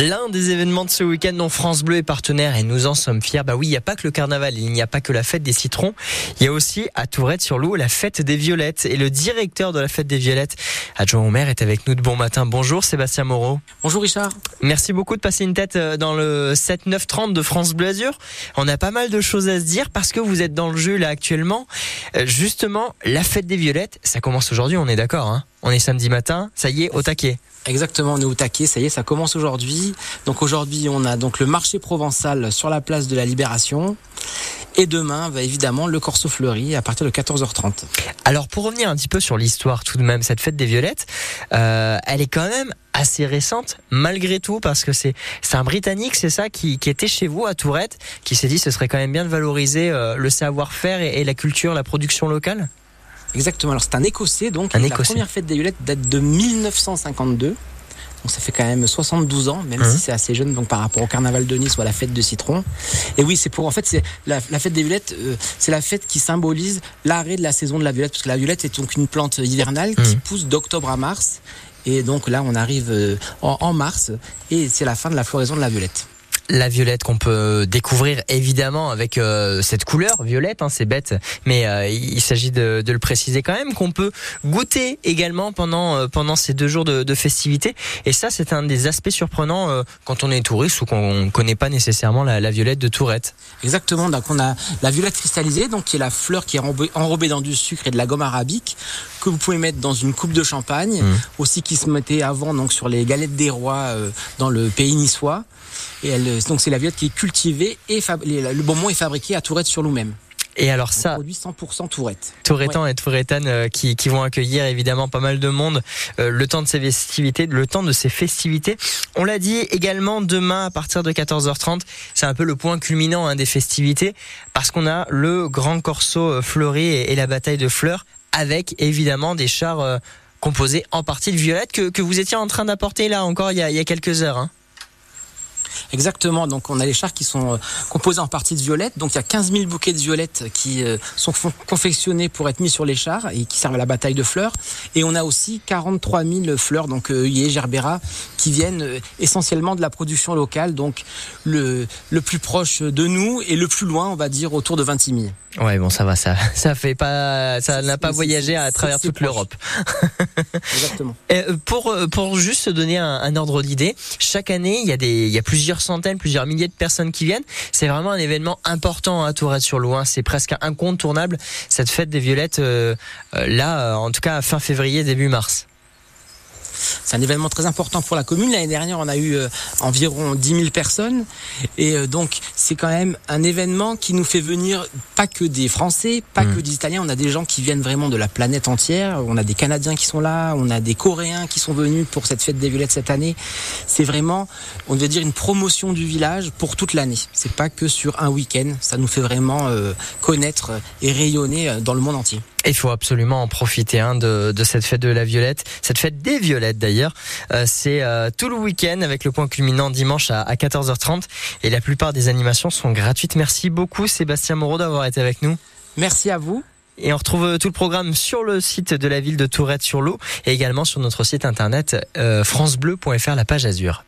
L'un des événements de ce week-end dont France Bleu est partenaire et nous en sommes fiers. Bah oui, il n'y a pas que le carnaval, il n'y a pas que la fête des citrons. Il y a aussi à Tourette-sur-Loup la fête des violettes. Et le directeur de la fête des violettes, adjoint au maire, est avec nous de bon matin. Bonjour Sébastien Moreau. Bonjour Richard. Merci beaucoup de passer une tête euh, dans le 7-9-30 de France Bleu Azur. On a pas mal de choses à se dire parce que vous êtes dans le jeu là actuellement. Euh, justement, la fête des violettes, ça commence aujourd'hui, on est d'accord hein? On est samedi matin, ça y est, au taquet. Exactement, on est au taquet, ça y est, ça commence aujourd'hui. Donc aujourd'hui, on a donc le marché provençal sur la place de la Libération. Et demain, va évidemment, le Corso Fleuri à partir de 14h30. Alors pour revenir un petit peu sur l'histoire tout de même, cette fête des violettes, euh, elle est quand même assez récente malgré tout parce que c'est c'est un Britannique, c'est ça, qui, qui était chez vous à Tourette, qui s'est dit ce serait quand même bien de valoriser euh, le savoir-faire et, et la culture, la production locale? Exactement. Alors c'est un Écossais, donc Un la première fête des violettes date de 1952. Donc ça fait quand même 72 ans, même Mhm. si c'est assez jeune, donc par rapport au carnaval de Nice ou à la fête de Citron. Et oui, c'est pour en fait c'est la, la fête des violettes, euh, c'est la fête qui symbolise l'arrêt de la saison de la violette, parce que la violette est donc une plante hivernale qui Mhm. pousse d'octobre à mars. Et donc là, on arrive euh, en, en mars et c'est la fin de la floraison de la violette. La violette qu'on peut découvrir évidemment avec euh, cette couleur violette, hein, c'est bête, mais euh, il s'agit de, de le préciser quand même qu'on peut goûter également pendant euh, pendant ces deux jours de, de festivités. Et ça, c'est un des aspects surprenants euh, quand on est touriste ou qu'on ne connaît pas nécessairement la, la violette de Tourette. Exactement, donc on a la violette cristallisée, donc qui est la fleur qui est enrobée, dans du sucre et de la gomme arabique, que vous pouvez mettre dans une coupe de champagne, Mhm. aussi qui se mettait avant donc sur les galettes des rois euh, dans le pays niçois. Et elle, euh, donc c'est la violette qui est cultivée et le bonbon est fabriqué à Tourette sur nous-mêmes. Et alors ça, produit 100% Tourette. Tourettan et Tourettanes euh, qui, qui vont accueillir évidemment pas mal de monde euh, le temps de ces festivités, le temps de ces festivités. On l'a dit également demain à partir de 14h30, c'est un peu le point culminant hein, des festivités parce qu'on a le grand corso euh, fleuri et, et la bataille de fleurs avec évidemment des chars euh, composés en partie de violette que, que vous étiez en train d'apporter là encore il y a, il y a quelques heures. Hein. Exactement, donc on a les chars qui sont euh, composés en partie de violettes, donc il y a 15 000 bouquets de violettes qui euh, sont confectionnés pour être mis sur les chars et qui servent à la bataille de fleurs. Et on a aussi 43 000 fleurs, donc euh, œillets, gerbera, qui viennent euh, essentiellement de la production locale, donc le, le plus proche de nous et le plus loin, on va dire, autour de 26 000. Ouais bon ça va ça ça fait pas ça n'a pas voyagé à travers toute l'Europe. Exactement. Euh, pour euh, pour juste se donner un, un ordre d'idée, chaque année il y a des il y a plusieurs centaines, plusieurs milliers de personnes qui viennent. C'est vraiment un événement important à Tourette-sur-Loing. C'est presque incontournable cette fête des violettes euh, euh, là, euh, en tout cas fin février début mars. C'est un événement très important pour la commune. L'année dernière, on a eu euh, environ 10 000 personnes. Et euh, donc, c'est quand même un événement qui nous fait venir pas que des Français, pas que des Italiens. On a des gens qui viennent vraiment de la planète entière. On a des Canadiens qui sont là. On a des Coréens qui sont venus pour cette fête des violettes cette année. C'est vraiment, on veut dire, une promotion du village pour toute l'année. C'est pas que sur un week-end. Ça nous fait vraiment euh, connaître et rayonner dans le monde entier. Il faut absolument en profiter hein, de, de cette fête de la violette, cette fête des violettes d'ailleurs. Euh, c'est euh, tout le week-end avec le point culminant dimanche à, à 14h30 et la plupart des animations sont gratuites. Merci beaucoup Sébastien Moreau d'avoir été avec nous. Merci à vous. Et on retrouve euh, tout le programme sur le site de la ville de Tourette sur l'eau et également sur notre site internet euh, francebleu.fr, la page Azur.